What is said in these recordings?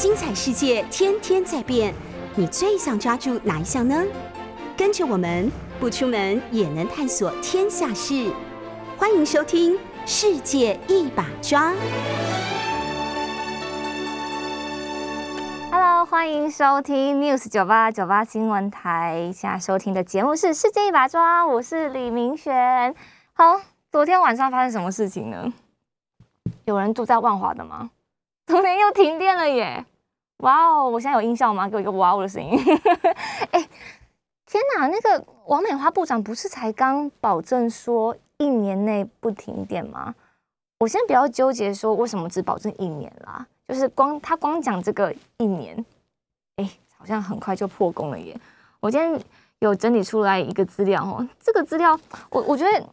精彩世界天天在变，你最想抓住哪一项呢？跟着我们不出门也能探索天下事，欢迎收听《世界一把抓》。Hello，欢迎收听 News 九八九八新闻台。现在收听的节目是《世界一把抓》，我是李明璇。好，昨天晚上发生什么事情呢？有人住在万华的吗？昨天又停电了耶！哇哦，我现在有音效吗？给我一个哇哦的声音。哎，天哪，那个王美花部长不是才刚保证说一年内不停电吗？我先不要纠结说为什么只保证一年啦，就是光他光讲这个一年，哎，好像很快就破功了耶。我今天有整理出来一个资料哦，这个资料我我觉得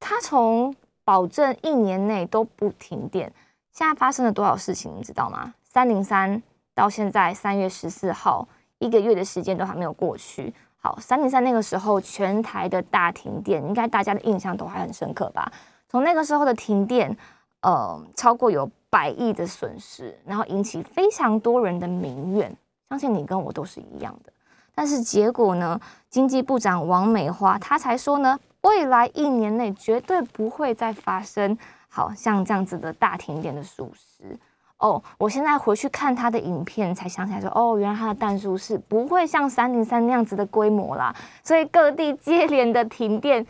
他从保证一年内都不停电，现在发生了多少事情，你知道吗？三零三到现在三月十四号，一个月的时间都还没有过去。好，三零三那个时候全台的大停电，应该大家的印象都还很深刻吧？从那个时候的停电，呃，超过有百亿的损失，然后引起非常多人的民怨，相信你跟我都是一样的。但是结果呢，经济部长王美花她才说呢，未来一年内绝对不会再发生好像这样子的大停电的疏失。哦，我现在回去看他的影片，才想起来说，哦，原来他的弹数是不会像三零三那样子的规模啦，所以各地接连的停电，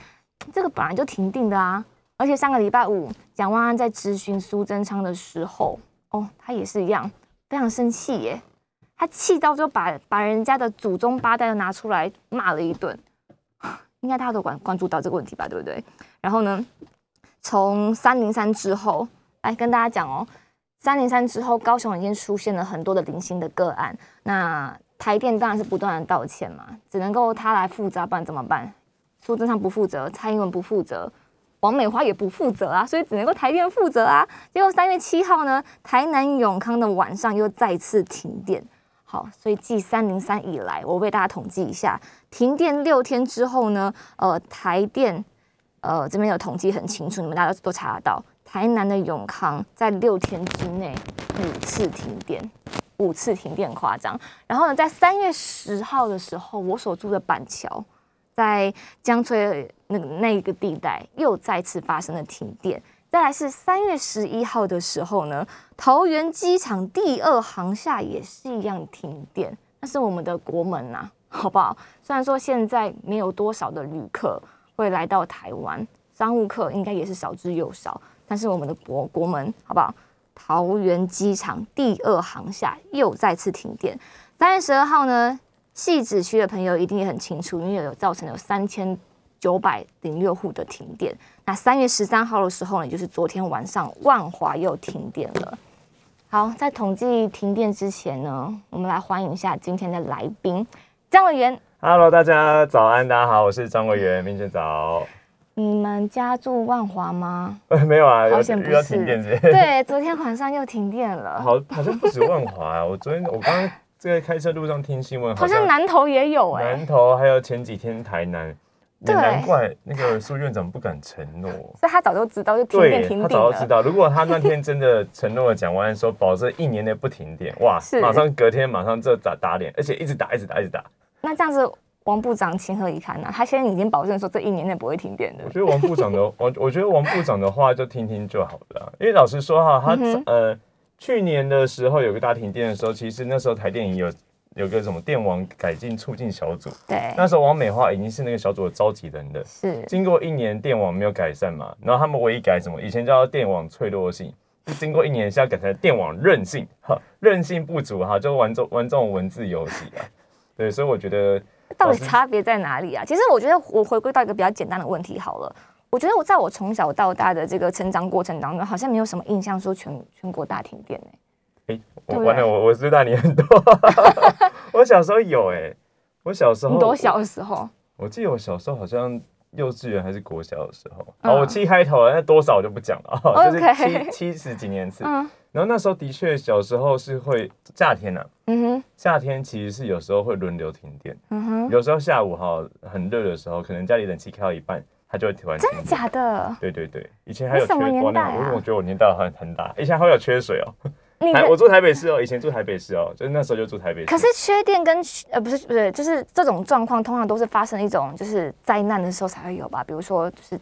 这个本来就停定的啊。而且上个礼拜五，蒋万安在质询苏贞昌的时候，哦，他也是一样，非常生气耶，他气到就把把人家的祖宗八代都拿出来骂了一顿，应该大家都关关注到这个问题吧，对不对？然后呢，从三零三之后，来跟大家讲哦，三零三之后，高雄已经出现了很多的零星的个案，那台电当然是不断的道歉嘛，只能够他来负责，不然怎么办？苏贞昌不负责，蔡英文不负责。王美花也不负责啊，所以只能够台电负责啊。结果三月七号呢，台南永康的晚上又再次停电。好，所以继三零三以来，我为大家统计一下，停电六天之后呢，呃，台电呃这边有统计很清楚，你们大家都查得到，台南的永康在六天之内五次停电，五次停电夸张。然后呢，在三月十号的时候，我所住的板桥。在江翠那个那个地带又再次发生了停电，再来是三月十一号的时候呢，桃园机场第二航厦也是一样停电，那是我们的国门呐、好不好？虽然说现在没有多少的旅客会来到台湾，商务客应该也是少之又少，但是我们的国国门好不好？桃园机场第二航厦又再次停电，三月十二号呢？细子区的朋友一定也很清楚，因为有造成有三千九百零六户的停电。那三月十三号的时候呢，就是昨天晚上，万华又停电了。好，在统计停电之前呢，我们来欢迎一下今天的来宾张委员。Hello，大家早安，大家好，我是张委员，明天早。你们家住万华吗？没有啊，好险不是停电是？对，昨天晚上又停电了，好，好像不止万华啊，我昨天我刚刚在开车路上听新闻，好像南投也有哎、南投还有前几天台南，也难怪那个苏院长不敢承诺。所以他早就知道，就停电停电。他早就知道，如果他那天真的承诺了讲完说保证一年内不停电，哇是，马上隔天马上就打打脸，而且一直打一直打一直打。那这样子，王部长情何以堪呢、他现在已经保证说这一年内不会停电的我。觉得王部长的，我我觉得王部长的话就听听就好了啊，因为老实说哈，他、嗯呃去年的时候有个大停电的时候，其实那时候台电也有有个什么电网改进促进小组，对，那时候王美花已经是那个小组的召集人了。是经过一年电网没有改善嘛，然后他们唯一改什么？以前叫电网脆弱性，就经过一年现在改成电网韧性，哈，韧性不足哈，就玩这玩这种文字游戏啊。对，所以我觉得到底差别在哪里啊？其实我觉得我回归到一个比较简单的问题好了。我觉得我在我从小到大的这个成长过程当中，好像没有什么印象说全全国大停电哎、哎、我完了，我我知道你很多。我小时候有哎、我小时候你多小的时候？我记得我小时候好像幼稚园还是国小的时候，嗯好，我七开头了，那多少我就不讲了，啊就是七七十几年次。嗯然后那时候的确小时候是会夏天啊，嗯哼夏天其实是有时候会轮流停电，嗯哼，有时候下午哈很热的时候，可能家里冷气开到一半，它就会突然停电。真的假的？对对对，以前还有缺你什么年光那代啊我我觉得我年代很很大，以前还有缺水哦。我住台北市哦，以前住台北市哦，就是那时候就住台北市。可是缺电跟呃不是不是，就是这种状况通常都是发生一种就是灾难的时候才会有吧？比如说就是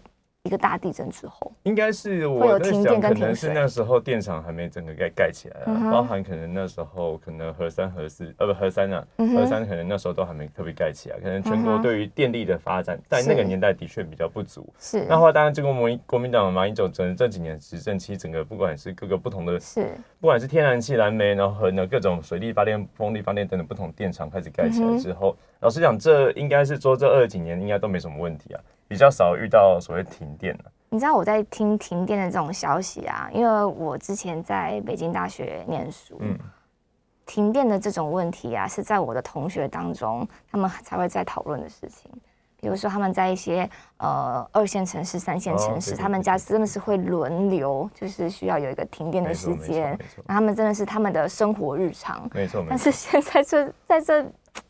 一个大地震之后，应该是我在想，停电跟可能是那时候电厂还没整个盖盖起来啊，嗯包含可能那时候可能核三、核四，呃不核三啊，嗯核三可能那时候都还没特别盖起来，可能全国对于电力的发展，在那个年代的确比较不足。是那后来当然，经过国民国民党马英九整这几年执政期，整个不管是各个不同的，是不管是天然气、燃煤，然后和呢各种水力发电、风力发电等等不同电厂开始盖起来之后，老实讲，这应该是说这二十几年应该都没什么问题啊，比较少遇到所谓停电了、你知道我在听停电的这种消息啊，因为我之前在北京大学念书，嗯停电的这种问题啊，是在我的同学当中，他们才会在讨论的事情。比如说他们在一些呃二线城市、三线城市，哦对对他们家真的是会轮流，就是需要有一个停电的时间没错，那他们真的是他们的生活日常。没错没但。是现在这在这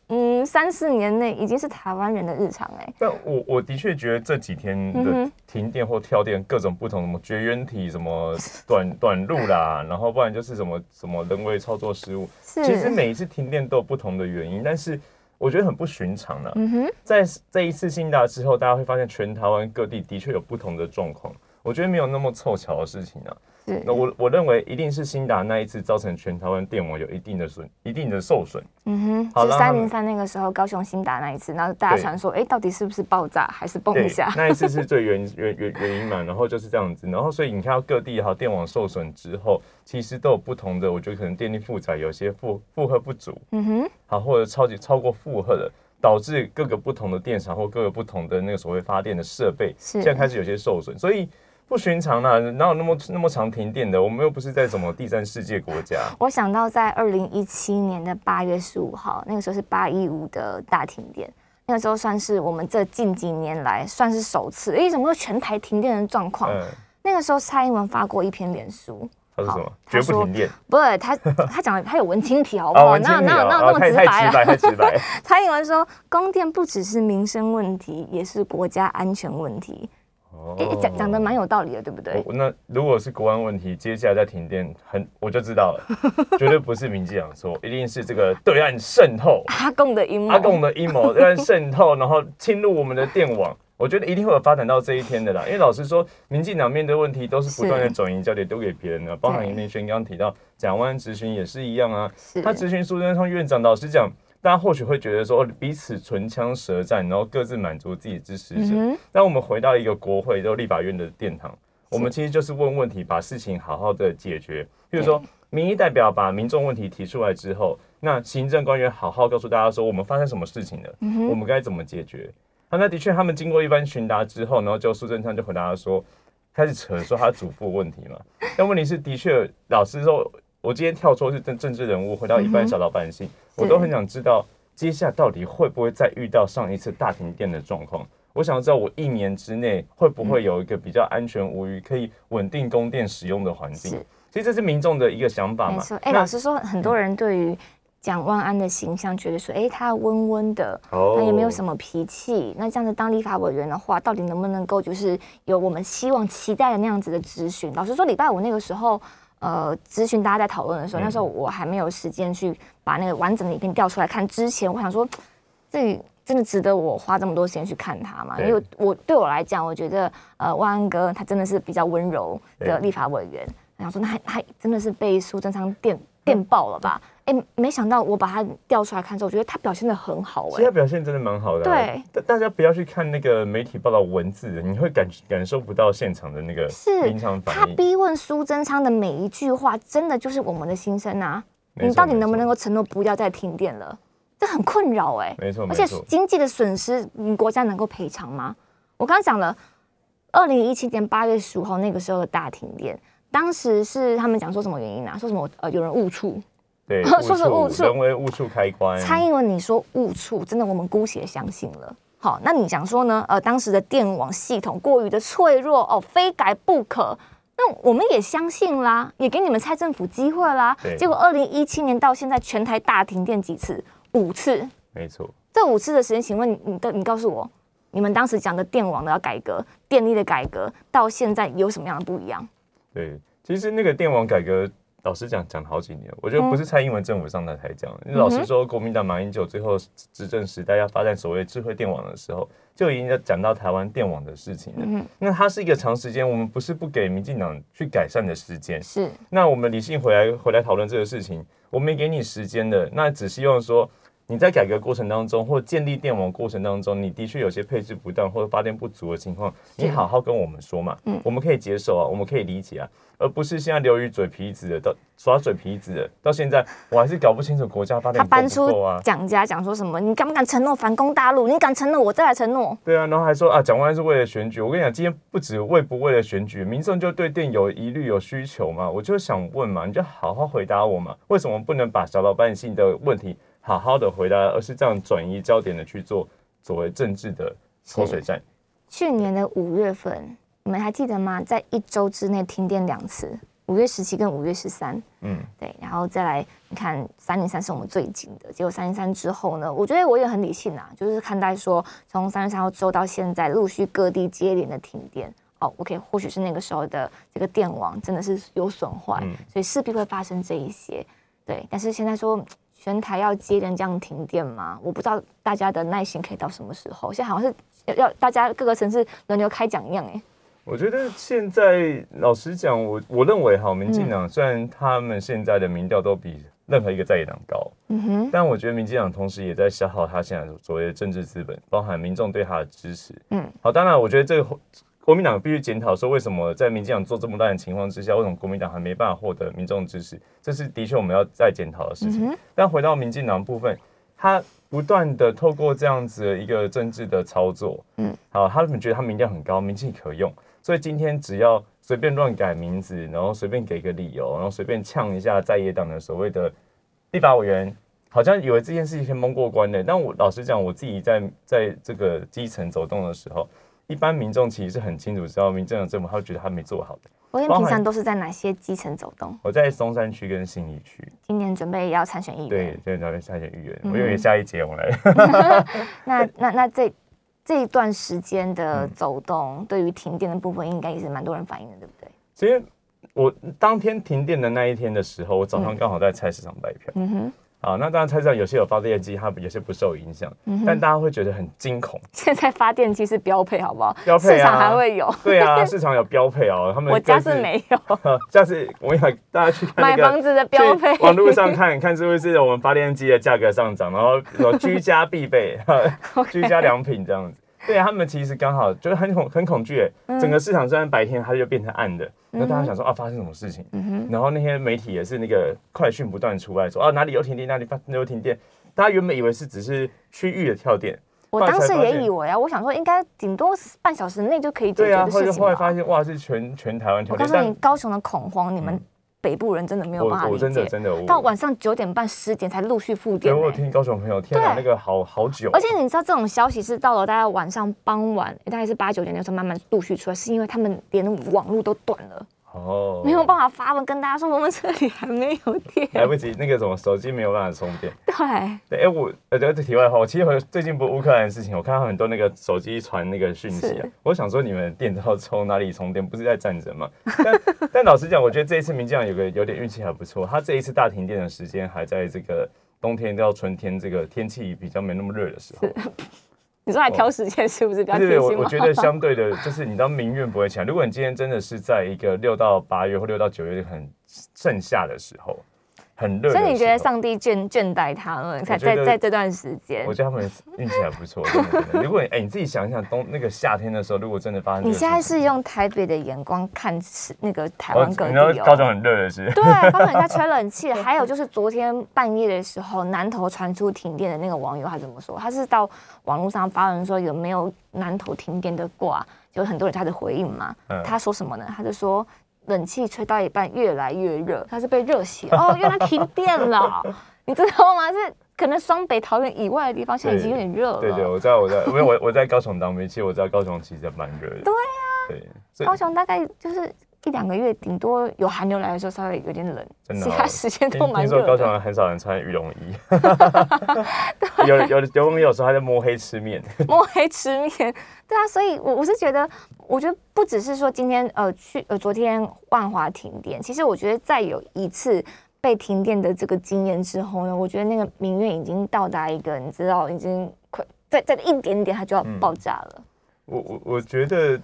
嗯三四年内，已经是台湾人的日常哎、但我我的确觉得这几天嗯的停电或跳电，各种不同什么绝缘体、什么 短短路啦，然后不然就是什么什么人为操作失误。是，其实每一次停电都有不同的原因，但是我觉得很不寻常呢、嗯哼，在这一次新达之后，大家会发现全台湾各地的确有不同的状况。我觉得没有那么凑巧的事情啊。是。那我我认为一定是新达那一次造成全台湾电网有一定的损、一定的受损。嗯哼，是好三零三那个时候高雄新达那一次，然后大家对。传说，哎，到底是不是爆炸还是蹦对一下？，那一次是最原原原原因嘛，然后就是这样子，然后所以你看到各地哈电网受损之后，其实都有不同的，我觉得可能电力负载有些负负荷不足，嗯哼，好或者超级超过负荷的，导致各个不同的电厂或各个不同的那个所谓发电的设备，是现在开始有些受损，所以不寻常啦、哪有那么那么长停电的？我们又不是在什么第三世界国家，我想到在二零一七年的八月十五号，那个时候是八一五的大停电，那个时候算是我们这近几年来算是首次，诶，怎么会全台停电的状况？嗯，那个时候蔡英文发过一篇脸书，他说什么？绝不停电。不是他 他讲的他有文青体好不好？文青哪有哪有哪有那么直白啊？太直白。蔡英文说，供电不只是民生问题，也是国家安全问题。哦诶，讲讲的蛮有道理的，对不对？那如果是国安问题，接下来再停电，很我就知道了，绝对不是民进党错，一定是这个对岸渗透，阿贡的阴谋，阿贡的阴谋，对岸渗透，然后侵入我们的电网。我觉得一定会有发展到这一天的啦，因为老实说，民进党面对问题都是不断的是。转移焦点丢给别人的，包含对。林明轩刚刚提到蒋万安咨询也是一样啊，他咨询苏贞昌院长，老实讲，大家或许会觉得说彼此唇枪舌战，然后各自满足自己的支持者。嗯我们回到一个国会，就立法院的殿堂，我们其实就是问问题，把事情好好的解决。譬如说，民意代表把民众问题提出来之后，那行政官员好好告诉大家说，我们发生什么事情了，我们该怎么解决。啊，那的确，他们经过一番询答之后，然后就苏贞昌就回答说，开始扯说他祖父问题嘛。但问题是，的确，老实说，我今天跳出是政政治人物，回到一般小老百姓，我都很想知道，接下来到底会不会再遇到上一次大停电的状况？我想知道，我一年之内会不会有一个比较安全无虞、可以稳定供电使用的环境是？其实这是民众的一个想法嘛没错。。哎，那老实说，很多人对于蒋万安的形象觉得说，哎，他温温的，哦他也没有什么脾气。那这样子当立法委员的话，到底能不能够就是有我们希望期待的那样子的咨询？老实说，礼拜五那个时候。呃，咨询大家在讨论的时候，嗯那时候我还没有时间去把那个完整的影片调出来看。之前我想说，这真的值得我花这么多时间去看它吗？因为我对我来讲，我觉得呃，万安哥他真的是比较温柔的立法委员。然后说，那他他真的是被苏贞昌电电爆了吧？哎，没想到我把他调出来看之后，我觉得他表现的很好哎、其实他表现真的蛮好的、啊。对，大大家不要去看那个媒体报道文字，你会感感受不到现场的那个是临场他反应。逼问苏贞昌的每一句话，真的就是我们的心声啊！你到底能不能够承诺不要再停电了？这很困扰哎、没错，而且。经济的损失，嗯，国家能够赔偿吗？我刚刚讲了，二零一七年八月十五号那个时候的大停电，当时是他们讲说什么原因啊？说什么呃有人误触？对，说是误触人为误触开关。蔡英文你说误触，真的我们姑且相信了。好，那你想说呢？呃，当时的电网系统过于的脆弱哦，非改不可。那我们也相信啦，也给你们蔡政府机会啦对。结果二零一七年到现在，全台大停电几次？五次。没错，这五次的时间，请问你你的你告诉我，你们当时讲的电网的要改革、电力的改革，到现在有什么样的不一样？对。其实那个电网改革老实讲讲了好几年，我觉得不是蔡英文政府上台才讲。老实说，国民党马英九最后执政时代要发展所谓智慧电网的时候，就已经在讲到台湾电网的事情了。那它是一个长时间，我们不是不给民进党去改善的时间。是。那我们理性回来回来讨论这个事情，我没给你时间的，那只希望说。你在改革过程当中，或建立电网过程当中，你的确有些配置不当或者发电不足的情况，你好好跟我们说嘛，嗯，我们可以接受啊，我们可以理解啊，而不是现在流于嘴皮子的，到耍嘴皮子的，到现在我还是搞不清楚国家发电他搬出蒋家讲说什么？你敢不敢承诺反攻大陆？你敢承诺，我再来承诺。对啊，然后还说啊，蒋万安是为了选举。我跟你讲，今天不止为不为了选举，民众就对电有疑虑、有需求嘛，我就想问嘛，你就好好回答我嘛，为什么不能把小老百姓的问题？好好的回答，而是这样转移焦点的去做作为政治的口水战。去年的五月份，你们还记得吗？在一周之内停电两次，五月十七跟五月十三。嗯，对，然后再来，你看三零三是我们最近的，结果三零三之后呢，我觉得我也很理性啊，就是看待说，从三零三号之后到现在，陆续各地接连的停电。哦，OK，或许是那个时候的这个电网真的是有损坏，所以势必会发生这一些。对，但是现在说。全台要接连这样停电吗？我不知道大家的耐心可以到什么时候。现在好像是要要大家各个城市轮流开奖一样哎。我觉得现在老实讲，我我认为哈，民进党虽然他们现在的民调都比任何一个在野党高，嗯哼，但我觉得民进党同时也在消耗他现在所谓的政治资本，包含民众对他的支持。嗯，好，当然我觉得这个。国民党必须检讨说，为什么在民进党做这么大的情况之下，为什么国民党还没办法获得民众支持？这是的确我们要再检讨的事情。但回到民进党部分，他不断的透过这样子的一个政治的操作，嗯，好，他们觉得他民调很高，民气可用，所以今天只要随便乱改名字，然后随便给个理由，然后随便呛一下在野党的所谓的立法委员，好像以为这件事情可以蒙过关的。但我老实讲，我自己在在这个基层走动的时候。一般民众其实是很清楚知道民政的政府，他觉得他没做好的。我平常都是在哪些基层走动？我在松山区跟信义区。今年准备要参选议员。对，今年准备参选议员。我以为下一节我来。那那那这这一段时间的走动，对于停电的部分，应该也是蛮多人反映的，对不对？其实我当天停电的那一天的时候，我早上刚好在菜市场卖票。嗯哼。啊，那当然，菜市场有些有发电机，它有些不受影响，但大家会觉得很惊恐。现在发电机是标配，好不好？标配啊，市场还会有。对啊，市场有标配哦。他们 我家是没有。下次我想大家去看买房子的标配，网络上看看是不是我们发电机的价格上涨，然后有居家必备、居家良品这样子。对啊，他们其实刚好就是很恐很恐惧，整个市场虽然白天它就变成暗的，那大家想说啊发生什么事情？然后那些媒体也是那个快讯不断出来说啊哪里有停电哪里发有停电，大家原本以为是只是区域的跳电，我当时也以为啊，我想说应该顶多半小时内就可以解决的事情，后来发现哇是全全台湾跳电。我告诉你，高雄的恐慌，你们。北部人真的没有办法理解，真的真的，到晚上九点半十点才陆续复电。我听高雄朋友，天哪，那个好好久。而且你知道这种消息是到了大概晚上傍晚，大概是八九点的时候慢慢陆续出来，是因为他们连网络都断了。哦，没有办法发文跟大家说，我们这里还没有电，来不及。那个什么手机没有办法充电。对，对，哎，我呃，这题外话，我其实最近不乌克兰的事情，我看到很多那个手机传那个讯息啊，我想说你们电要充哪里充电？不是在战争吗？但但老实讲，我觉得这一次民进党有个有点运气还不错，他这一次大停电的时间还在这个冬天到春天这个天气比较没那么热的时候。你说还挑时间是不是比较贴心我我觉得相对的，就是你知道民怨不会强。如果你今天真的是在一个六到八月或六到九月很盛夏的时候。很热，所以你觉得上帝倦倦怠他们？在在在这段时间，我觉得他们运气还不错。如果哎，你自己想一想，冬那个夏天的时候，如果真的发生，你现在是用台北的眼光看那个台湾各地哦。高雄很热的是，对，高雄在吹冷气。还有就是昨天半夜的时候，南投传出停电的那个网友，他怎么说？他是到网络上发文说有没有南投停电的挂，就很多人他的回应嘛。他说什么呢？他就说。冷气吹到一半越来越热，它是被热醒哦，原来停电了，你知道吗？是可能双北、桃园以外的地方现在已经有点热了。对对，我知道，我在，因为我我在高雄当兵，其实我知道高雄其实蛮热的。对呀，对，高雄大概就是一一两个月，顶多有寒流来的时候稍微有点冷，真的哦。其他时间都蛮听说热。高雄人很少人穿羽绒衣，有有有网友说他在摸黑吃面，摸黑吃面，对啊，所以我我是觉得，我觉得不只是说今天呃去呃昨天万华停电，其实我觉得再有一次被停电的这个经验之后呢，我觉得那个民怨已经到达一个你知道已经快再再一点点它就要嗯。爆炸了。我我我觉得，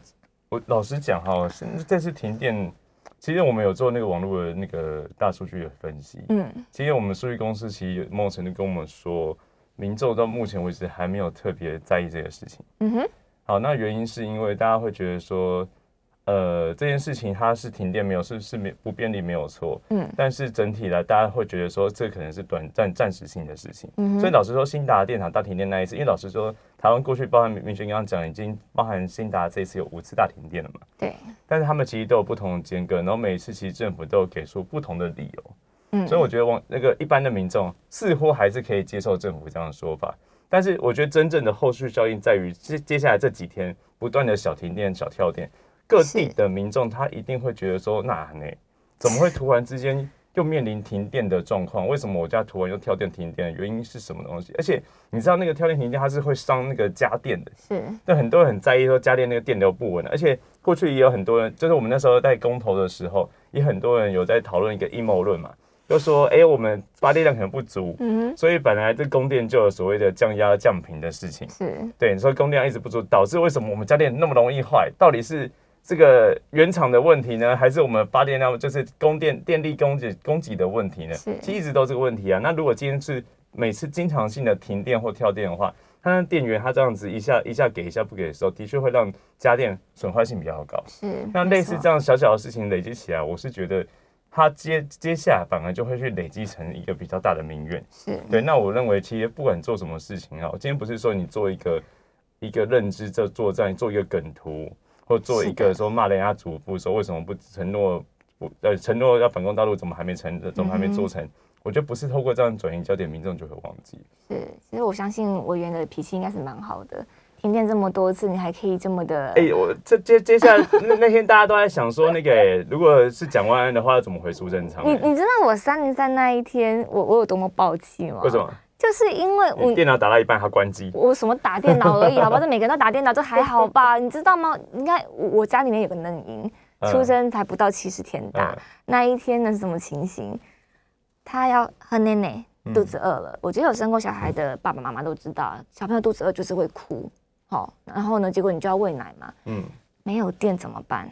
我老实讲哈，是这次停电，其实我们有做那个网络的那个大数据的分析。嗯，其实我们数据公司其实有某种程度跟我们说，民众到目前为止还没有特别在意这个事情。嗯哼，好，那原因是因为大家会觉得说，呃，这件事情它是停电没有是是没不便利没有错，嗯但是整体来大家会觉得说这可能是短暂暂时性的事情。嗯所以老实说，新达电厂大停电那一次，因为老实说，台湾过去包含明轩刚刚讲，已经包含新达这一次有五次大停电了嘛，对，但是他们其实都有不同的间隔，然后每一次其实政府都有给出不同的理由。嗯所以我觉得往那个一般的民众似乎还是可以接受政府这样的说法，但是我觉得真正的后续效应在于接接下来这几天不断的小停电、小跳电，各地的民众他一定会觉得说，那呢，怎么会突然之间又面临停电的状况？为什么我家突然又跳电停电？原因是什么东西？而且你知道那个跳电停电它是会伤那个家电的，是，那很多人很在意说家电那个电流不稳，而且过去也有很多人，就是我们那时候在公投的时候，也很多人有在讨论一个阴谋论嘛，就说哎、诶我们发电量可能不足，嗯，所以本来这供电就有所谓的降压降频的事情，是，对，你说供电量一直不足，导致为什么我们家电那么容易坏？到底是这个原厂的问题呢，还是我们发电量就是供电电力供给供给的问题呢？是其实一直都是个问题啊。那如果今天是每次经常性的停电或跳电的话，它那电源它这样子一下一下给一下不给的时候，的确会让家电损坏性比较高。是，那类似这样小小的事情累积起来，我是觉得它接接下来反而就会去累积成一个比较大的民怨。是，对，那我认为其实不管做什么事情啊，我今天不是说你做一个一个认知这作战，做一个梗图，或做一个说骂人家祖父，说为什么不承诺不呃承诺要反攻大陆，怎么还没成，怎么还没做成？我觉得不是透过这样转移焦点，民众就会忘记。是，其实我相信委员的脾气应该是蛮好的。听见这么多次，你还可以这么的，哎、我这接接下来那那天大家都在想说，那个、欸如果是蒋万安的话，要怎么回苏贞昌、你欸？你知道我三零三那一天，我我有多么暴气吗？为什？么？就是因为我你电脑打到一半，它关机。我什么打电脑而已，好吧？这每个人都打电脑，这还好吧？你知道吗？应该我我家里面有个嫩婴，嗯出生才不到七十天大，嗯那一天呢是什么情形？他要喝奶奶，嗯肚子饿了。我觉得有生过小孩的爸爸妈妈都知道，小朋友肚子饿就是会哭，好、然后呢，结果你就要喂奶嘛，嗯，没有电怎么办？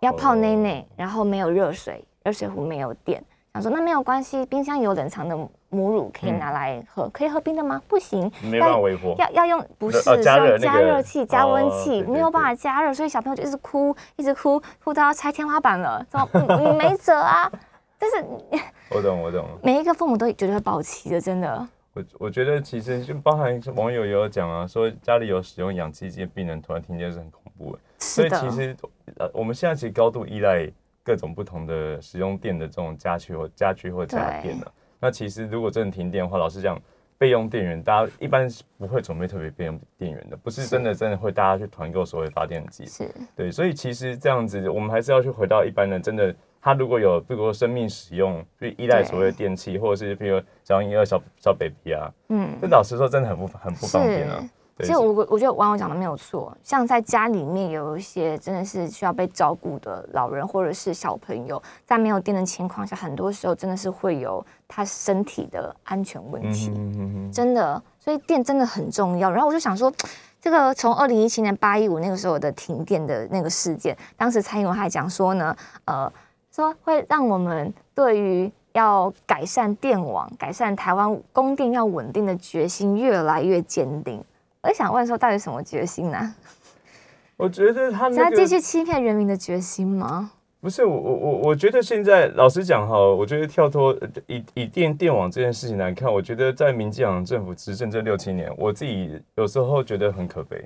要泡奶奶，然后没有热水，热水壶没有电。想说那没有关系，冰箱有冷藏的母乳可以拿来喝，可以喝冰的吗？不行，没办法微波。要要用不是呃是加热加热器加温哦器，没有办法加热，所以小朋友就一直哭，一直哭，哭到要拆天花板了，怎么嗯嗯没辙啊？但是 我懂，我懂。每一个父母都绝对会爆气的，真的。我我觉得其实就包含网友也有讲啊，说家里有使用氧气机的病人突然停电是很恐怖的。所以其实呃，我们现在其实高度依赖各种不同的使用电的这种家具或家具或家电了。那其实如果真的停电的话，老实讲，备用电源大家一般是不会准备特别备用电源的，不是是真的真的会大家去团购所谓发电机。是。对，所以其实这样子，我们还是要去回到一般人真的，他如果有比如说生命使用，就依赖所谓的电器，或者是比如小婴儿、小小 baby 啊，嗯。这老实说真的很不很不方便啊其实我我觉得网友讲的没有错，像在家里面有一些真的是需要被照顾的老人或者是小朋友，在没有电的情况下，很多时候真的是会有他身体的安全问题。嗯哼哼哼真的，所以电真的很重要。然后我就想说，这个从二零一七年八一五那个时候的停电的那个事件，当时蔡英文还讲说呢，呃，说会让我们对于要改善电网、改善台湾供电要稳定的决心越来越坚定。我就想问说，到底什么决心呢、我觉得他是要那个继续欺骗人民的决心吗？不是我我我我觉得现在老实讲哈，我觉得跳脱呃以以电电网这件事情来看，我觉得在民进党政府执政这六七年，我自己有时候觉得很可悲。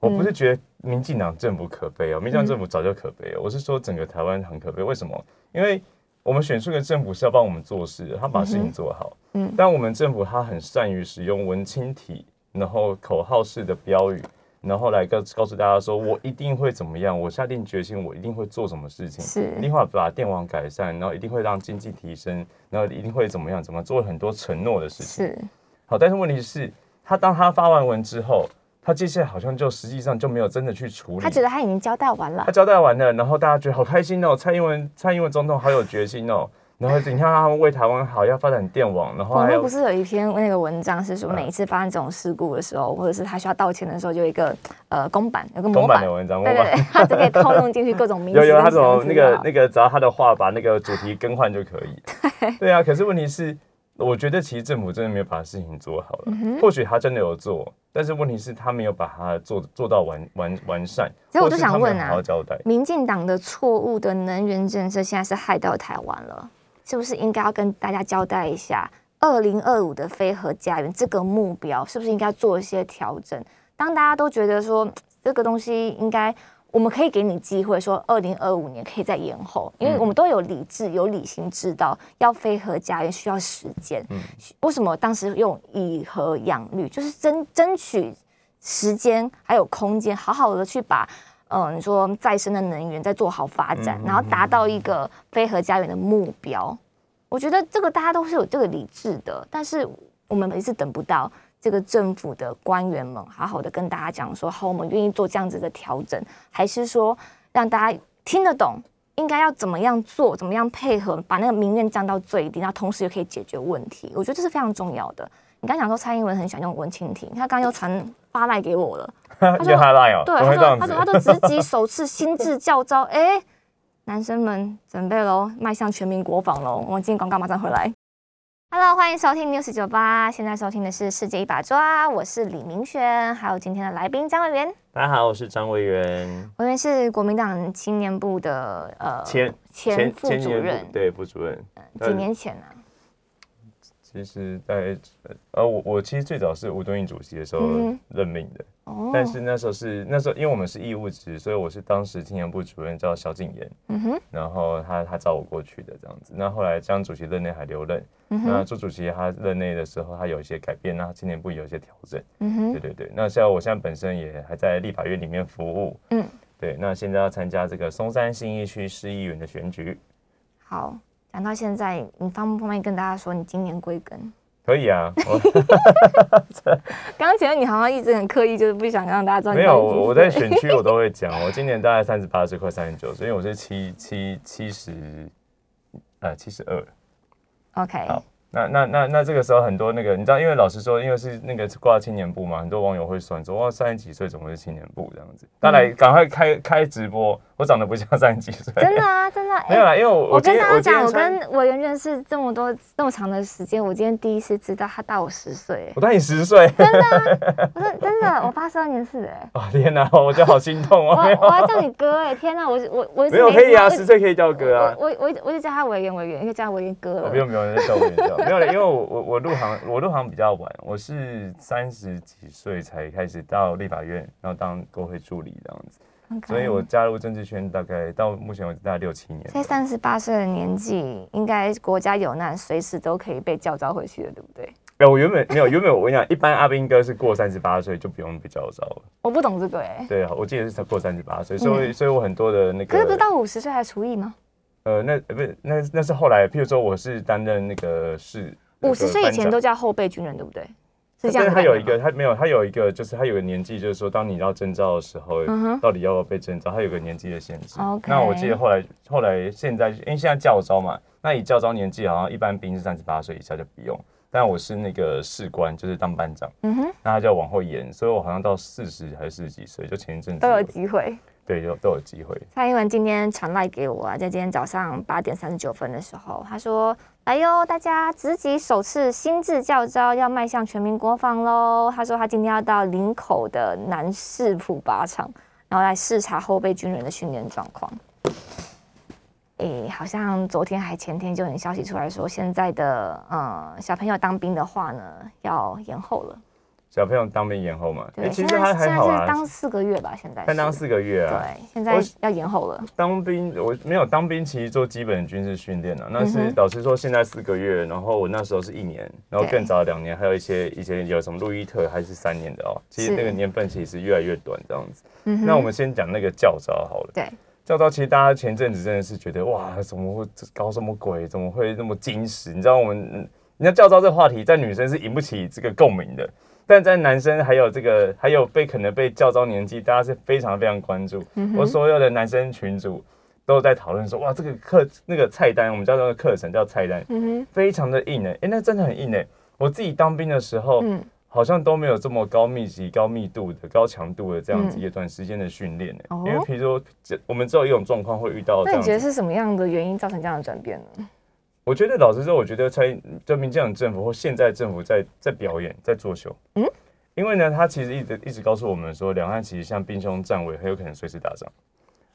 我不是觉得民进党政府可悲哦，民进党政府早就可悲了。我是说整个台湾很可悲。为什么？因为我们选出的政府是要帮我们做事的，他把事情做好。嗯但我们政府他很善于使用文青体，然后口号式的标语，然后来告告诉大家说，我一定会怎么样，我下定决心，我一定会做什么事情，是一定会把电网改善，然后一定会让经济提升，然后一定会怎么样，怎么做很多承诺的事情。是好，但是问题是，他当他发完文之后，他接下来好像就实际上就没有真的去处理。他觉得他已经交代完了他，交代完了，然后大家觉得好开心哦，蔡英文蔡英文总统好有决心哦。然后你看他们为台湾好，要发展电网，然后还有网络不是有一篇那个文章是说，嗯每一次发生这种事故的时候，或者是他需要道歉的时候，就有一个呃公版，有个模公版板的，文章，对对对，他就可以套用进去各种名词 有有他跟形容种那个那个，只要他的话把那个主题更换就可以。对啊，可是问题是，我觉得其实政府真的没有把事情做好了。嗯或许他真的有做，但是问题是，他没有把它做做到完完完善。所以我就想问啊好好交代。民进党的错误的能源政策现在是害到台湾了，是不是应该要跟大家交代一下，二零二五的非核家园这个目标是不是应该做一些调整？当大家都觉得说这个东西应该，我们可以给你机会说二零二五年可以再延后，因为嗯我们都有理智、有理性，知道要非核家园需要时间。嗯为什么当时用以核养绿，就是争争取时间还有空间，好好的去把。嗯，你说再生的能源再做好发展，嗯然后达到一个非核家园的目标，我觉得这个大家都是有这个理智的，但是我们每次等不到这个政府的官员们好好的跟大家讲说，好，我们愿意做这样子的调整，还是说让大家听得懂应该要怎么样做，怎么样配合，把那个民怨降到最低，然后同时又可以解决问题，我觉得这是非常重要的。你刚讲说蔡英文很喜欢用文蜻蜓，他刚刚又传发赖给我了。因 为他赖哦，对，他说他说？他都直击首次心智教招，哎、男生们准备喽，迈向全民国防喽！我们进广告马上回来。Hello，欢迎收听 News 九八，现在收听的是世界一把抓，我是李明轩，还有今天的来宾张委员，大家好，我是张委员，委员是国民党青年部的呃前前副主任，对副主任。几年前啊，其实在呃，我我其实最早是吴敦义主席的时候任命的，哦，但是那时候是那时候因为我们是义务职，所以我是当时青年部主任叫萧敬言，嗯哼，然后他他找我过去的这样子。那后来江主席任内还留任，那朱主席他任内的时候，他有一些改变，那青年部有一些调整。嗯哼，对对对，那像我现在本身也还在立法院里面服务，嗯，对，那现在要参加这个松山新义区市议员的选举，好。讲到现在，你方不方便跟大家说你今年归根？可以啊，我刚 刚前面你好像一直很刻意，就是不想让大家知道没有我我在选区我都会讲，我今年大概三十八岁，快三十九岁，因为我是七七七十，呃七十二，OK，好那那那那这个时候很多那个你知道，因为老实说，因为是那个挂青年部嘛，很多网友会算说哇三十几岁怎么是青年部这样子，大家来赶快开开直播，我长得不像三十几岁，嗯真的啊，真的。啊没有啦，因为我我跟大家讲，我跟委员认识这么多这么长的时间，我今天第一次知道他大我十岁。我大你十岁，真的啊 我说真的，我八十二年次的，哎哦天哪，我觉得好心痛 我哦，我我要叫你哥哎，天哪，我我我没有可以啊，十岁可以叫哥啊。我我我我一直叫他委员委员，因为叫他委员哥了。我不用不用，叫我也叫，没有了，因为我我我入行我入行比较晚，我是三十几岁才开始到立法院，然后当国会助理这样子所以我加入政治圈大概到目前为止大概六七年。在三十八岁的年纪，应该国家有难，随时都可以被叫召回去的，对不对？哎，我原本没有，原本我跟你讲，一般阿兵哥是过三十八岁就不用被叫召了。我不懂这个哎，对啊，我记得是才过三十八岁，所以所以我很多的那个可是不是到五十岁还除役吗？呃，那呃不是那那是后来，譬如说我是担任那个是五十岁以前都叫。叫后备军人，对不对？是这但样他有一个，他没有，他有一个，就是他有个年纪，就是说，当你要征召的时候，嗯到底要不要被征召，他有个年纪的限制。那我记得后来，后来现在，因为现在教招嘛，那以教招年纪，好像一般兵是三十八岁以下就不用，但我是那个士官，就是当班长，嗯哼，那他就要往后延，所以我好像到四十还是四十几岁，就前一阵子都有机会。对，有都有机会。蔡英文今天传赖给我啊，在今天早上八点三十九分的时候，他说：“来哟，大家直击首次新制教招，要迈向全民国防喽。”他说他今天要到林口的南市普靶场，然后来视察后备军人的训练状况。诶，好像昨天还前天就有消息出来说，现在的呃小朋友当兵的话呢，要延后了。小朋友当兵延后嘛，哎对，其实还还好啊，是当四个月吧，现在是才当四个月啊。对，现在要延后了。当兵我没有当兵，其实做基本军事训练啊，那是老实说，现在四个月，然后我那时候是一年，然后更早两年，还有一些以前有什么路易特还是三年的哦，其实那个年份其实越来越短这样子。嗯那我们先讲那个教招好了。对，教招其实大家前阵子真的是觉得哇，怎么会搞什么鬼？怎么会那么矜持？你知道我们，嗯你知道教招这个话题在女生是引不起这个共鸣的，但在男生还有这个还有被可能被教招年纪，大家是非常非常关注。嗯我所有的男生群主都在讨论说，哇，这个课那个菜单，我们叫那个课程叫菜单，嗯非常的硬哎、哎、那真的很硬哎、我自己当兵的时候，嗯，好像都没有这么高密集、高密度的、高强度的这样子嗯。一个短时间的训练因为比如说，我们只有一种状况会遇到這樣。那你觉得是什么样的原因造成这样的转变呢？我觉得老实说，我觉得在就民进党政府或现在政府在在表演、在作秀。嗯嗯，因为呢，他其实一直一直告诉我们说，两岸其实像兵凶战危，很有可能随时打仗。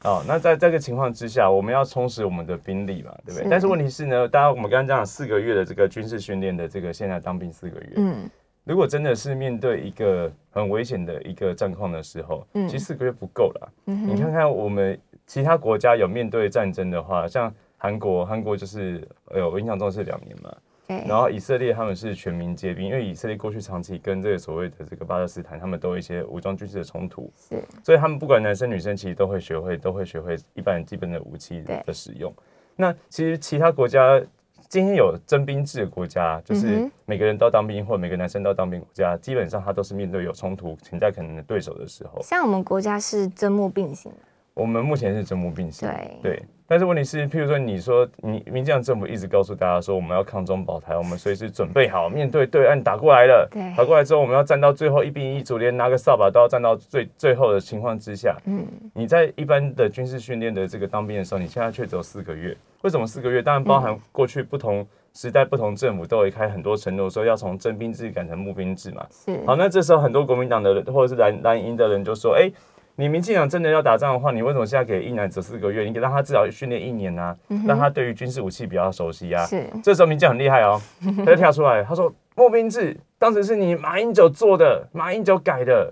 哦，那在这个情况之下，我们要充实我们的兵力嘛，对不对？是但是问题是呢，大家我们刚刚讲了四个月的这个军事训练的这个现在当兵四个月，嗯，如果真的是面对一个很危险的一个战况的时候，嗯其实四个月不够了。嗯你看看我们其他国家有面对战争的话，像韩国，韩国就是哎呦，我印象中是两年嘛。对，然后以色列他们是全民皆兵，因为以色列过去长期跟这个所谓的这个巴勒斯坦，他们都有一些武装军事的冲突，是，所以他们不管男生女生，其实都会学会，都会学会一般基本的武器的使用。那其实其他国家今天有征兵制的国家，就是每个人都当兵，或每个男生都当兵国家，基本上他都是面对有冲突、潜在可能的对手的时候，像我们国家是征募并行，我们目前是征募并行。对但是问题是，譬如说，你说你民进党政府一直告诉大家说，我们要抗中保台，我们随时准备好面对对岸打过来了。对打过来之后，我们要站到最后一兵一卒，连拿个扫把都要站到最最后的情况之下。嗯，你在一般的军事训练的这个当兵的时候，你现在却只有四个月。为什么四个月？当然包含过去不同时代、不同政府都有开很多承诺，说要从征兵制改成募兵制嘛。是，好，那这时候很多国民党的人或者是蓝蓝营的人就说：“哎、你民进党真的要打仗的话，你为什么现在给一男只四个月？你给让他至少训练一年啊，让他对于军事武器比较熟悉啊。”是，这时候民进党很厉害哦，他就跳出来，他说：“募兵制当时是你马英九做的，马英九改的。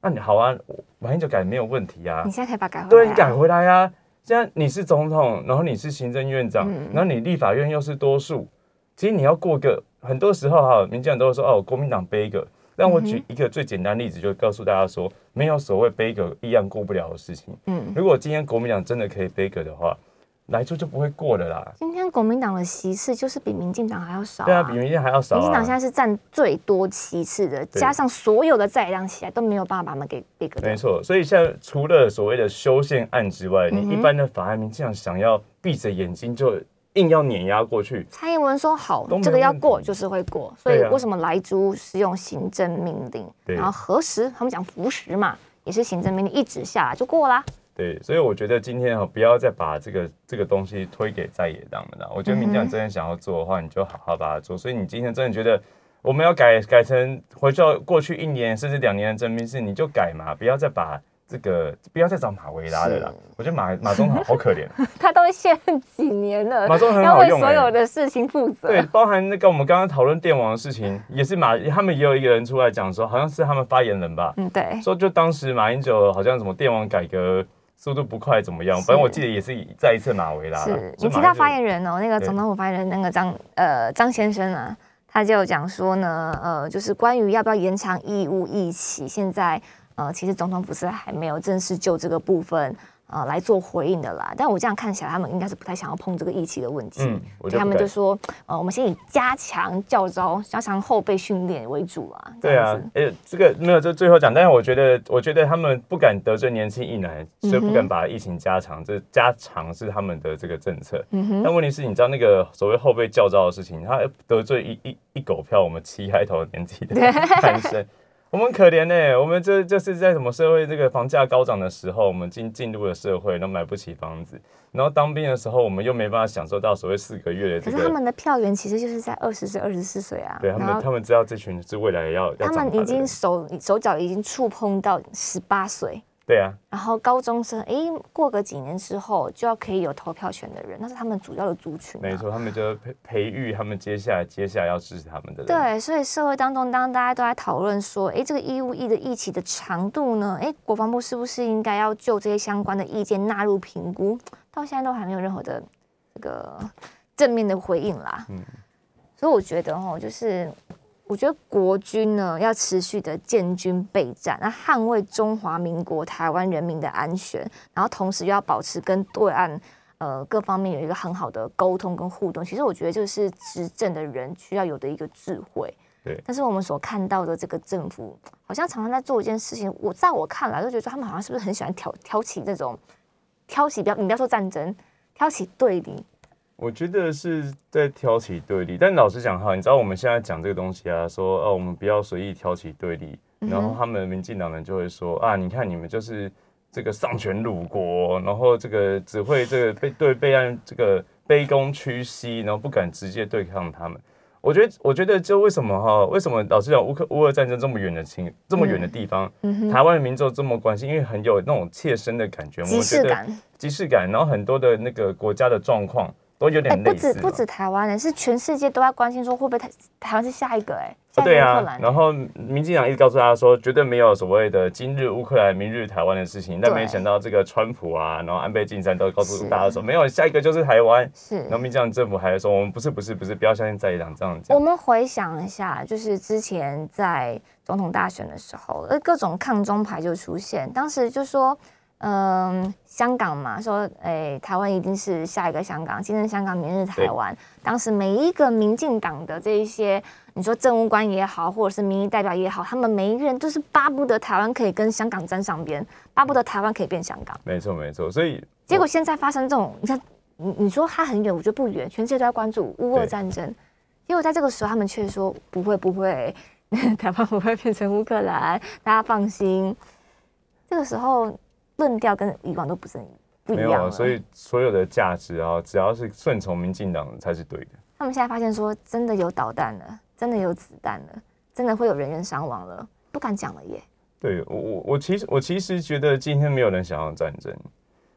那你好啊，马英九改没有问题啊你，现在可以把改回来、啊，对你改回来啊。现在你是总统，然后你是行政院长，嗯然后你立法院又是多数，其实你要过个很多时候哈，民进党都会说哦，国民党背一个。让我举一个最简单例子，就告诉大家说，没有所谓背个一样过不了的事情。嗯，如果今天国民党真的可以背个的话，来处就不会过了啦。今天国民党的席次就是比民进党还要少、对啊，比民进还要少啊民进党现。在是占最多席次的，加上所有的在量起来都没有办法把他们给背个掉。没错，所以现在除了所谓的修宪案之外，嗯你一般的法案，民进党想要闭着眼睛就硬要碾压过去，蔡英文说好这个要过就是会过，所以为什么莱猪是用行政命令，对然后核实他们讲服实嘛，也是行政命令一直下来就过啦。对，所以我觉得今天哈，不要再把这个这个东西推给在野党了。我觉得民进党真的想要做的话，你就好好把它做。所以你今天真的觉得我们要改改成回到过去一年甚至两年的征兵制，你就改嘛，不要再把这个不要再找马维拉了啦。我觉得马马总统好可怜，他都现几年了，马总统很要为所有的事情负责。对，包含那个我们刚刚讨论电网的事情，也是马他们也有一个人出来讲说，好像是他们发言人吧，嗯，对，说就当时马英九好像什么电网改革速度不快怎么样，反正我记得也是再一次马维拉啦。是所你提到发言人哦，那个对总统府发言人那个张呃张先生啊，他就讲说呢，呃，就是关于要不要延长义务役期，现在呃其实总统府是还没有正式就这个部分呃来做回应的啦。但我这样看起来，他们应该是不太想要碰这个疫情的问题。嗯，所以他们就说，呃，我们先以加强教招、加强后备训练为主啦。这对啊样子，哎、这个没有，这最后讲，但是我觉得，我觉得他们不敢得罪年轻一男，所以不嗯敢把疫情加长，这加长是他们的这个政策。嗯哼，但问题是，你知道那个所谓后备教招的事情，他得罪一一一狗票我们七开头年纪的 男生，我们很可怜呢、我们这就是在什么社会这个房价高涨的时候，我们进进入了社会，然后买不起房子，然后当兵的时候，我们又没办法享受到所谓四个月的这个。可是他们的票源其实就是在二十至二十四岁啊，对他们，他们知道这群是未来要要他们已经手手脚已经触碰到十八岁，对啊，然后高中生，哎，过个几年之后就要可以有投票权的人，那是他们主要的族群。没错，他们就培培育他们接下来接下来要支持他们的人。对，所以社会当中，当大家都在讨论说，哎，这个义务役的役期的长度呢，哎，国防部是不是应该要就这些相关的意见纳入评估？到现在都还没有任何的这个正面的回应啦。嗯，所以我觉得哦，就是。我觉得国军呢要持续的建军备战，那捍卫中华民国台湾人民的安全，然后同时又要保持跟对岸呃各方面有一个很好的沟通跟互动。其实我觉得这个是执政的人需要有的一个智慧。对。但是我们所看到的这个政府，好像常常在做一件事情。我在我看来，就觉得他们好像是不是很喜欢挑挑起这种挑起，不要你不要说战争，挑起对立。我觉得是在挑起对立，但老实讲哈，你知道我们现在讲这个东西啊，说哦，我们不要随意挑起对立，然后他们民进党人就会说啊，你看你们就是这个丧权辱国，然后这个只会这个被对备案这个卑躬屈膝，然后不敢直接对抗他们。我觉得，我觉得就为什么哈，为什么老实讲乌克乌俄战争这么远的情，这么远的地方，台湾的民众这么关心，因为很有那种切身的感觉，即视感，即视感，然后很多的那个国家的状况。都有点类似，不止不止台湾人，是全世界都在关心说会不会台台湾是下一个哎，对啊，然后民进党一直告诉大家说，绝对没有所谓的今日乌克兰，明日台湾的事情，但没想到这个川普啊，然后安倍晋三都告诉大家说，没有下一个就是台湾，是，然后民进党政府还说，我们不是不是不是，不要相信在野党这样。子。我们回想一下，就是之前在总统大选的时候，呃，各种抗中牌就出现，当时就说。嗯，香港嘛，说诶，台湾一定是下一个香港，今日香港，明日台湾。当时每一个民进党的这一些，你说政务官也好，或者是民意代表也好，他们每一个人都是巴不得台湾可以跟香港沾上边，巴不得台湾可以变香港。没错，没错。所以结果现在发生这种，你看，你你说他很远，我觉得不远，全世界都在关注乌俄战争。结果在这个时候，他们却说不会，不会，台湾不会变成乌克兰，大家放心。这个时候。论调跟以往都不是不一样没有所以所有的价值啊，只要是顺从民进党才是对的。他们现在发现说，真的有导弹了，真的有子弹了，真的会有人员伤亡了，不敢讲了耶。对我我我其实我其实觉得今天没有人想要战争，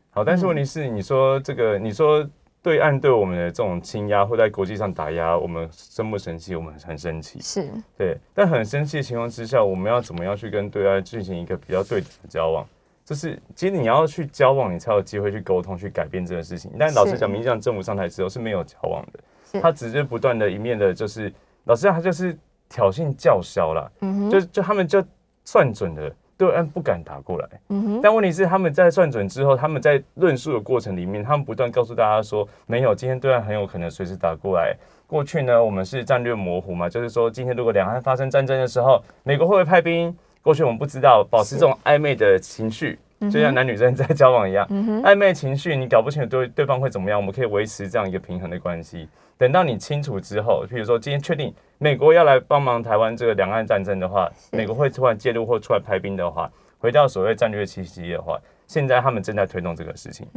好，但是问题是你说这个你说对岸对我们的这种倾压或在国际上打压，我们生不生气？我们很生气，是对，但很生气的情况之下，我们要怎么样去跟对岸进行一个比较对等的交往？就是其实你要去交往，你才有机会去沟通、去改变这个事情。但老实讲，民进党政府上台之后是没有交往的，他只是不断的一面的，就是老实讲，他就是挑衅叫嚣了。嗯哼，就就他们就算准了，对岸不敢打过来。嗯哼，但问题是他们在算准之后，他们在论述的过程里面，他们不断告诉大家说，没有，今天对岸很有可能随时打过来。过去呢，我们是战略模糊嘛，就是说今天如果两岸发生战争的时候，美国会不会派兵？过去我们不知道，保持这种暧昧的情绪，就像男女生在交往一样，暧昧情绪你搞不清楚对对方会怎么样，我们可以维持这样一个平衡的关系。等到你清楚之后，譬如说今天确定美国要来帮忙台湾这个两岸战争的话，美国会突然介入或出来派兵的话，回到所谓战略栖息的话，现在他们正在推动这个事情。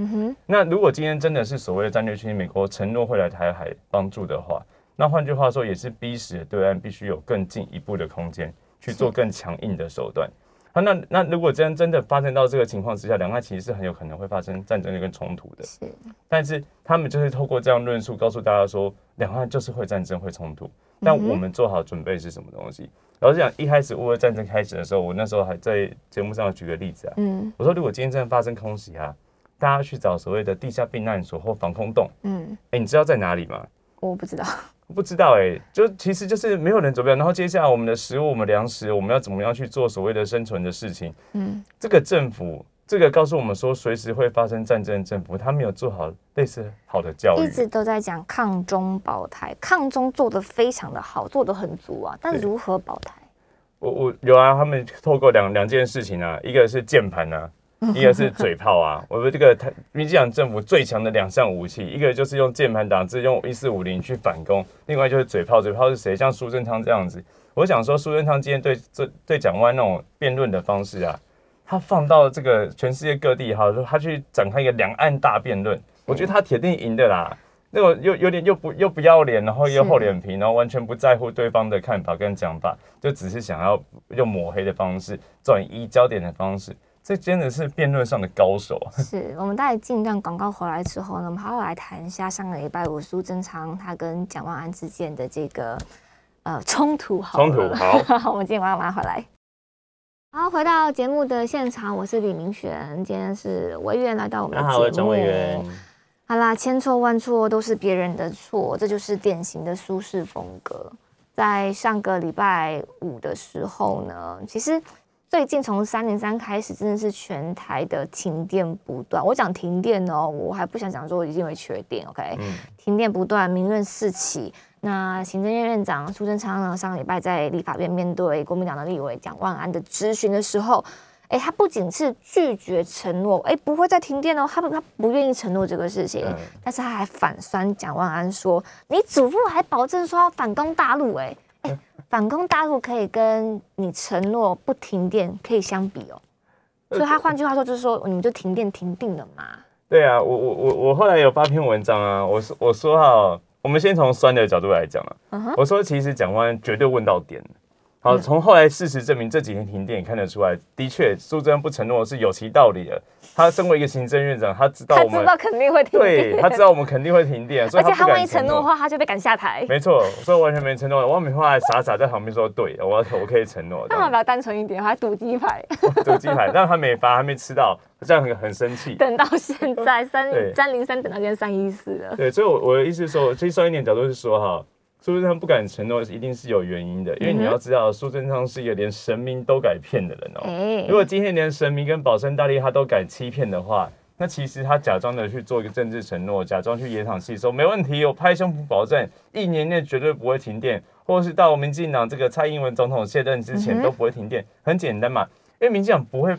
那如果今天真的是所谓的战略栖息，美国承诺会来台海帮助的话，那换句话说，也是逼使对岸必须有更进一步的空间。去做更强硬的手段，好，那那如果真真的发生到这个情况之下，两岸其实是很有可能会发生战争跟冲突的。是，但是他们就是透过这样论述告诉大家说，两岸就是会战争会冲突，但我们做好准备是什么东西？老实讲，一开始乌俄战争开始的时候，我那时候还在节目上举个例子啊，嗯，我说如果今天真的发生空袭啊，大家去找所谓的地下避难所或防空洞，嗯，哎，你知道在哪里吗？我不知道。不知道哎，就其实就是没有人准备。然后接下来我们的食物、我们粮食，我们要怎么样去做所谓的生存的事情？嗯，这个政府，这个告诉我们说随时会发生战争，政府他没有做好类似好的教育，一直都在讲抗中保台，抗中做的非常的好，做的很足啊。但如何保台？我我有啊，他们透过两两件事情啊，一个是键盘啊。一个是嘴炮啊，我们这个台民进党政府最强的两项武器，一个就是用键盘打字，用一四五零去反攻；，另外就是嘴炮。嘴炮是谁？像苏贞昌这样子。我想说，苏贞昌今天对这对蒋万那种辩论的方式啊，他放到这个全世界各地哈，他去展开一个两岸大辩论，我觉得他铁定赢的啦。那种又有点又不又不要脸，然后又厚脸皮，然后完全不在乎对方的看法跟讲法，就只是想要用抹黑的方式转移焦点的方式。这真的是辩论上的高手啊！是我们待进一段广告回来之后呢，我们好好来谈一下上个礼拜五苏贞昌他跟蒋万安之间的这个呃冲突好。冲突好，我们今天晚上马上回来。好，回到节目的现场，我是李明璇，今天是委员来到我们的节目。好，张委员。好啦，千错万错都是别人的错，这就是典型的苏式风格。在上个礼拜五的时候呢，其实最近从三零三开始，真的是全台的停电不断。我讲停电哦，我还不想讲说一定会缺电，OK？嗯，停电不断，民怨四起。那行政院院长苏贞昌呢？上个礼拜在立法院面对国民党的立委蒋万安的质询的时候，哎，他不仅是拒绝承诺，哎，不会再停电哦，他不他不愿意承诺这个事情，但是他还反酸蒋万安说，你祖父还保证说要反攻大陆，哎哎，反攻大陆可以跟你承诺不停电可以相比哦，所以他换句话说就是说，你们就停电停定了嘛？对啊，我我我我后来有发篇文章啊，我说我说哈。我们先从酸的角度来讲啊，我说其实蒋万绝对问到点。好，从后来事实证明，这几天停电也看得出来，的确苏贞不承诺是有其道理的。他身为一个行政院长，他知道我们知道肯定会停电，对他知道我们肯定会停电，而且他万一承诺的话，他就被赶下台。没错，所以完全没承诺。王美花还傻傻在旁边说：“对，我我可以承诺。”那我比较单纯一点，还赌鸡排，赌鸡排，但他没发，还没吃到，这样很很生气。等到现在三三零三，等到今天三一四了。对，所以我我的意思是说，其实酸一点角度是说哈。苏贞昌不敢承诺，一定是有原因的，因为你要知道，苏贞昌是一个连神明都敢骗的人哦。如果今天连神明跟保生大帝他都敢欺骗的话，那其实他假装的去做一个政治承诺，假装去演场戏，说没问题，我拍胸脯保证，一年内绝对不会停电，或者是到民进党这个蔡英文总统卸任之前都不会停电，很简单嘛，因为民进党不会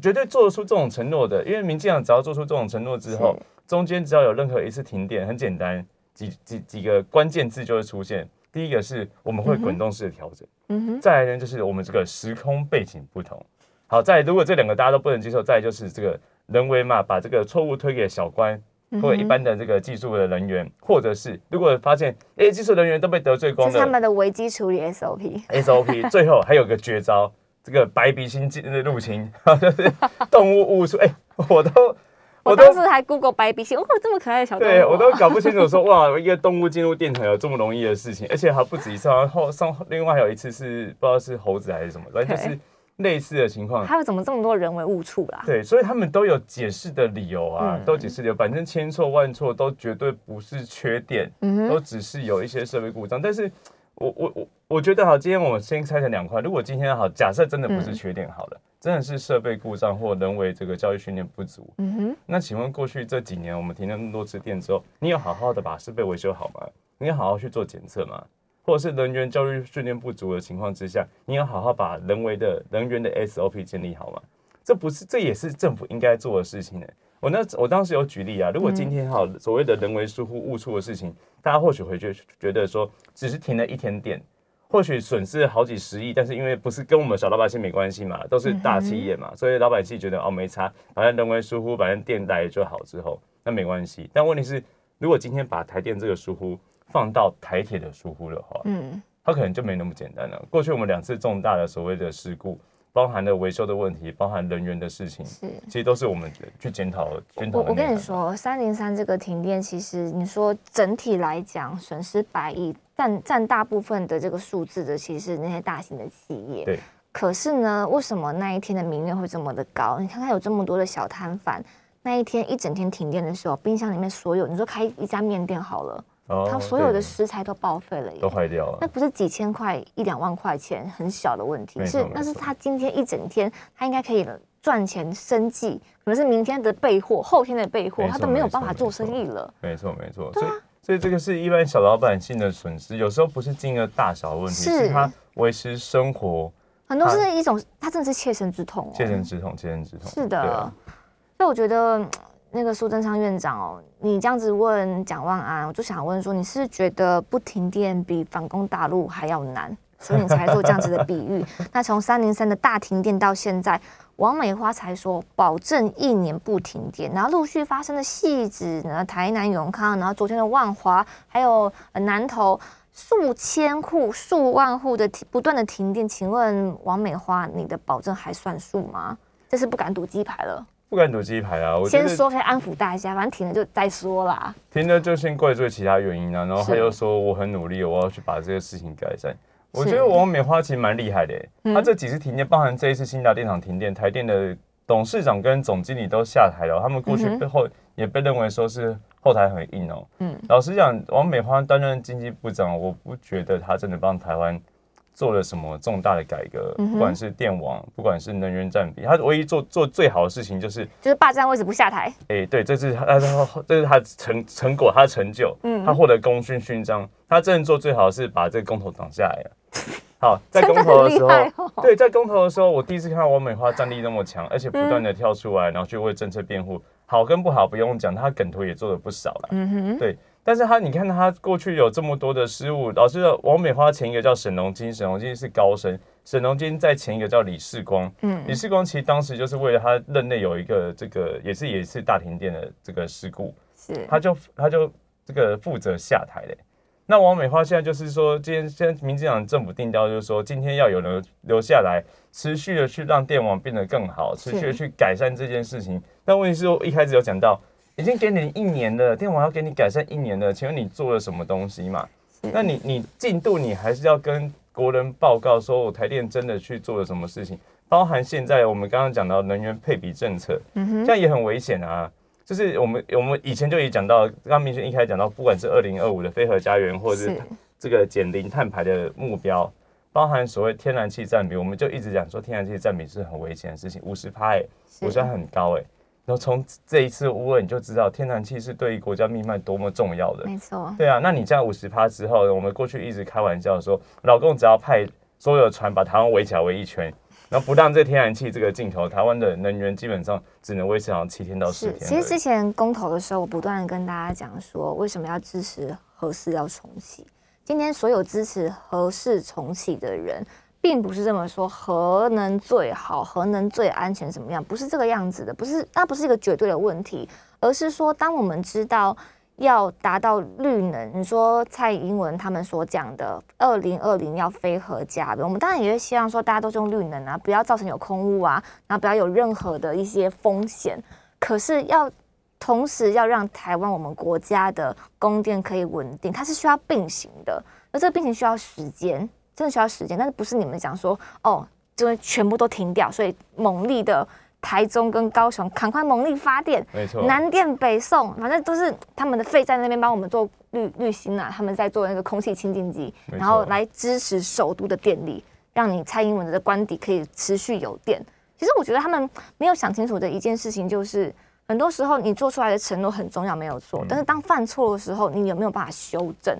绝对做得出这种承诺的，因为民进党只要做出这种承诺之后，中间只要有任何一次停电，很简单。几几几个关键字就会出现。第一个是我们会滚动式的调整，嗯哼。再来呢，就是我们这个时空背景不同。好，再如果这两个大家都不能接受，再就是这个人为嘛，把这个错误推给小官或者一般的这个技术的人员，或者是如果发现哎技术人员都被得罪光了，他们的危机处理 SOP SOP 最后还有个绝招，这个白鼻星进入侵，就是动物误触，哎，我都。我当时还 Google 白鼻星，哦，这么可爱的小动物，对我都 搞不清楚，说哇，一个动物进入电台有这么容易的事情，而且还不止一次，然后上另外还有一次是不知道是猴子还是什么，反正就是类似的情况。他有怎么这么多人为误触啦？对，所以他们都有解释的理由啊，都解释理由，反正千错万错都绝对不是缺点，都只是有一些设备故障。但是我我我我觉得好，今天我们先拆成两块，如果今天好，假设真的不是缺点，好了。真的是设备故障或人为这个教育训练不足。嗯哼，那请问过去这几年我们停了那么多次电之后，你有好好的把设备维修好吗？你有好好去做检测吗？或者是人员教育训练不足的情况之下，你有好好把人为的人员的 SOP 建立好吗？这不是，这也是政府应该做的事情呢。我那我当时有举例啊，如果今天哈所谓的人为疏忽误触的事情，大家或许会觉觉得说，只是停了一天电。或许损失好几十亿，但是因为不是跟我们小老百姓没关系嘛，都是大企业嘛，所以老百姓觉得哦没差，反正人为疏忽，反正电来就好之后，那没关系。但问题是，如果今天把台电这个疏忽放到台铁的疏忽的话，嗯，它可能就没那么简单了。过去我们两次重大的所谓的事故。包含了维修的问题，包含人员的事情，是其实都是我们去检讨检讨。我我跟你说，三零三这个停电，其实你说整体来讲损失百亿，占占大部分的这个数字的，其实是那些大型的企业。对。可是呢，为什么那一天的民怨会这么的高？你看看有这么多的小摊贩，那一天一整天停电的时候，冰箱里面所有，你说开一家面店好了。他所有的食材都报废了，都坏掉了。那不是几千块、一两万块钱很小的问题，是那是他今天一整天，他应该可以赚钱生计，可能是明天的备货、后天的备货，他都没有办法做生意了。没错，没错。所以，所以这个是一般小老百姓的损失，有时候不是金额大小的问题，是他维持生活，很多是一种，他真的是切身之痛，哦切身之痛，切身之痛。是的，所以我觉得。那个苏贞昌院长哦，你这样子问蒋万安，我就想问说，你是觉得不停电比反攻大陆还要难，所以你才做这样子的比喻？那从三零三的大停电到现在，王美花才说保证一年不停电，然后陆续发生的戏子呢，台南永康，然后昨天的万华，还有南投数千户、数万户的停不断的停电，请问王美花，你的保证还算数吗？这是不敢赌鸡排了。不敢赌鸡排啊，我先说，先安抚大家，反正停了就再说啦。停了就先怪罪其他原因啊，然后他是又说我很努力，我要去把这个事情改善。我是觉得王美花其实蛮厉害的欸，嗯他这几次停电，包含这一次新达电厂停电，台电的董事长跟总经理都下台了，他们过去背后也被认为说是后台很硬哦。嗯，老实讲，王美花担任经济部长，我不觉得他真的帮台湾做了什么重大的改革，嗯不管是电网，不管是能源占比，他唯一做做最好的事情就是就是霸占位置不下台。哎、对，这是他，他这是他的成成果，他的成就，嗯他获得功勋勋章，他真的做最好的是把这个公投挡下来了。好，在公投的时候，对，在公投的时候，我第一次看到王美花战力那么强，而且不断的跳出来，然后去为政策辩护，好跟不好不用讲，他梗图也做了不少了。嗯哼，对，但是他你看他过去有这么多的失误，老师的王美花前一个叫沈荣金，沈荣金是高升，沈荣金在前一个叫李世光，嗯李世光其实当时就是为了他任内有一个这个也是也是大停电的这个事故，是，他就他就这个负责下台嘞。那王美花现在就是说，今天现在民进党政府定调就是说，今天要有人留下来，持续的去让电网变得更好，持续的去改善这件事情。但问题是，我一开始有讲到，已经给你一年了，电网要给你改善一年了，请问你做了什么东西嘛？那你你进度你还是要跟国人报告，说我台电真的去做了什么事情，包含现在我们刚刚讲到能源配比政策，嗯哼，这样也很危险啊。就是我们我们以前就已讲到，刚刚明轩一开始讲到，不管是二零二五的非核家园，或者是是这个减零碳排的目标，包含所谓天然气占比，我们就一直讲说天然气占比是很危险的事情，五十趴五十很高哎。然后从这一次乌俄你就知道天然气是对于国家命脉多么重要的。没错，对啊，那你这样五十趴之后，我们过去一直开玩笑说，老公只要派所有的船把台湾围起来围一圈，然后不让这天然气这个镜头，台湾的能源基本上只能维持好像七天到十。天。其实之前公投的时候，我不断的跟大家讲说，为什么要支持核四要重启。今天所有支持核四重启的人，并不是这么说核能最好、核能最安全怎么样，不是这个样子的，不是那不是一个绝对的问题，而是说当我们知道要达到绿能，你说蔡英文他们所讲的二零二零要非核家，我们当然也会希望说大家都用绿能啊，不要造成有空污啊，然后不要有任何的一些风险。可是要同时要让台湾我们国家的供电可以稳定，它是需要并行的，而这个并行需要时间，真的需要时间，但是不是你们讲说哦，就是全部都停掉，所以猛力的台中跟高雄赶快猛力发电，没错，南电北送，反正都是他们的废在那边帮我们做滤滤芯啊，他们在做那个空气清净机，然后来支持首都的电力，让你蔡英文的官邸可以持续有电。其实我觉得他们没有想清楚的一件事情就是，很多时候你做出来的承诺很重要，没有错，嗯但是当犯错的时候，你有没有办法修正？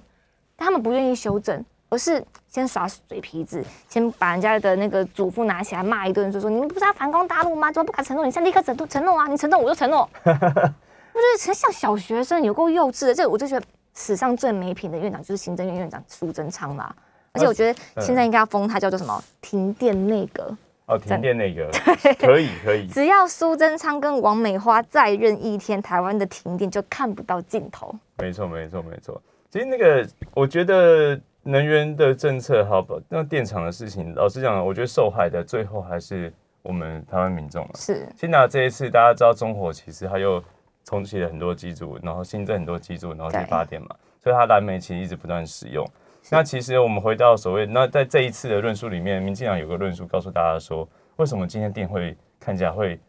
但他们不愿意修正，而是先耍嘴皮子，先把人家的那个祖父拿起来骂一顿，就说你们不是要反攻大陆吗？怎么不敢承诺？你现在立刻承诺承诺啊！你承诺我就承诺。我觉得很像小学生，有够幼稚的。这我就觉得史上最没品的院长就是行政院院长苏贞昌啦。而且我觉得现在应该要封他叫做什么停电内阁。哦，停电那个 可以可以，只要苏贞昌跟王美花再任一天，台湾的停电就看不到尽头。没错没错没错。其实那个我觉得能源的政策好吧，那电厂的事情，老实讲，我觉得受害的最后还是我们台湾民众了。是先拿这一次，大家知道中火其实它又重启了很多机组，然后新增很多机组，然后去对发电嘛，所以它燃煤其实一直不断使用。那其实我们回到所谓，那在这一次的论述里面，民进党有个论述告诉大家说，为什么今天电会看起来会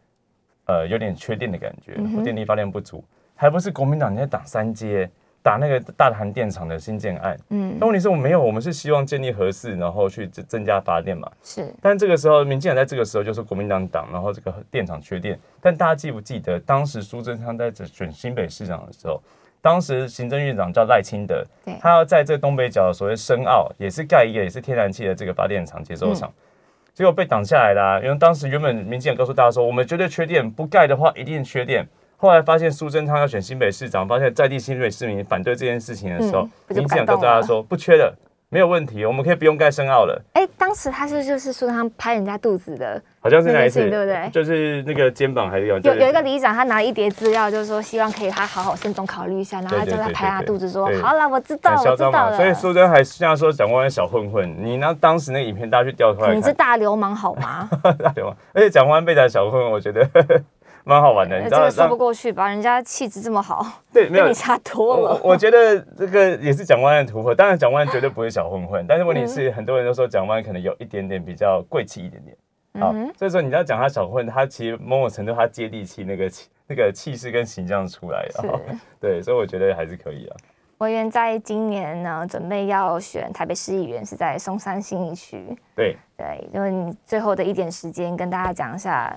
呃有点缺电的感觉，电力发电不足，还不是国民党你在打三阶，打那个大韩电厂的新建案。嗯那问题是我们没有，我们是希望建立核四，然后去增增加发电嘛。是但这个时候，民进党在这个时候就是国民党党，然后这个电厂缺电。但大家记不记得，当时苏贞昌在这选新北市长的时候，当时行政院长叫赖清德对，他要在这东北角所谓深澳，也是盖一个也是天然气的这个发电厂接收厂。结果被挡下来啦、因为当时原本民进党告诉大家说，我们绝对缺电，不盖的话一定缺电。后来发现苏贞昌要选新北市长，发现在地新北市民反对这件事情的时候民进党告诉大家说不缺的，没有问题，我们可以不用盖深澳了。哎，当当时他是就是说他拍人家肚子的，好像是哪一次，对不对就是那个肩膀还是有有有一个里长，他拿了一叠资料，就是说希望可以他好好慎重考虑一下，然后他就在拍他肚子说对好了，我知道。我知道了。所以苏贞还现在说蒋万安小混混，你那当时那个影片大家去调出来你是，大流氓好吗？对吗？而且蒋万安被讲小混混，我觉得蛮好玩的，你知道呃这个说不让过去吧？人家气质这么好，对没有你差多我了。我觉得这个也是蒋万安的突破，当然蒋万安绝对不会小混混，但是问题是嗯很多人都说蒋万安可能有一点点比较贵气一点点。好，嗯所以说你要讲他小混，他其实某种程度他接地气那个气那个气势跟形象出来了。对，所以我觉得还是可以啊。委员在今年呢，准备要选台北市议员，是在松山新一区。对，对，因为你最后的一点时间跟大家讲一下，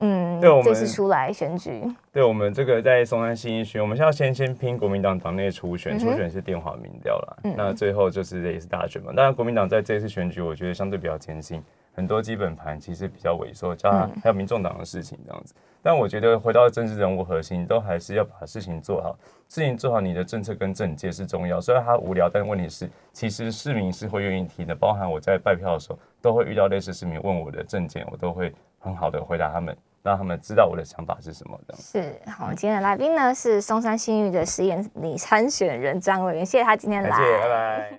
嗯，对我们这次出来选举，对我们这个在松山新一区，我们现在先先拼国民党党内初选，嗯初选是电话民调啦，嗯那最后就是也是大选嘛。当然，国民党在这次选举，我觉得相对比较艰辛，很多基本盘其实比较萎缩，加上嗯还有民众党的事情这样子。但我觉得回到政治人物核心，都还是要把事情做好，事情做好，你的政策跟政界是重要。虽然它无聊，但问题是，其实市民是会愿意听的。包含我在拜票的时候，都会遇到类似市民问我的政见，我都会很好的回答他们，让他们知道我的想法是什么这样。是好，今天的来宾呢是松山新域的实验里参选人张委员，谢谢他今天来，感谢，拜拜。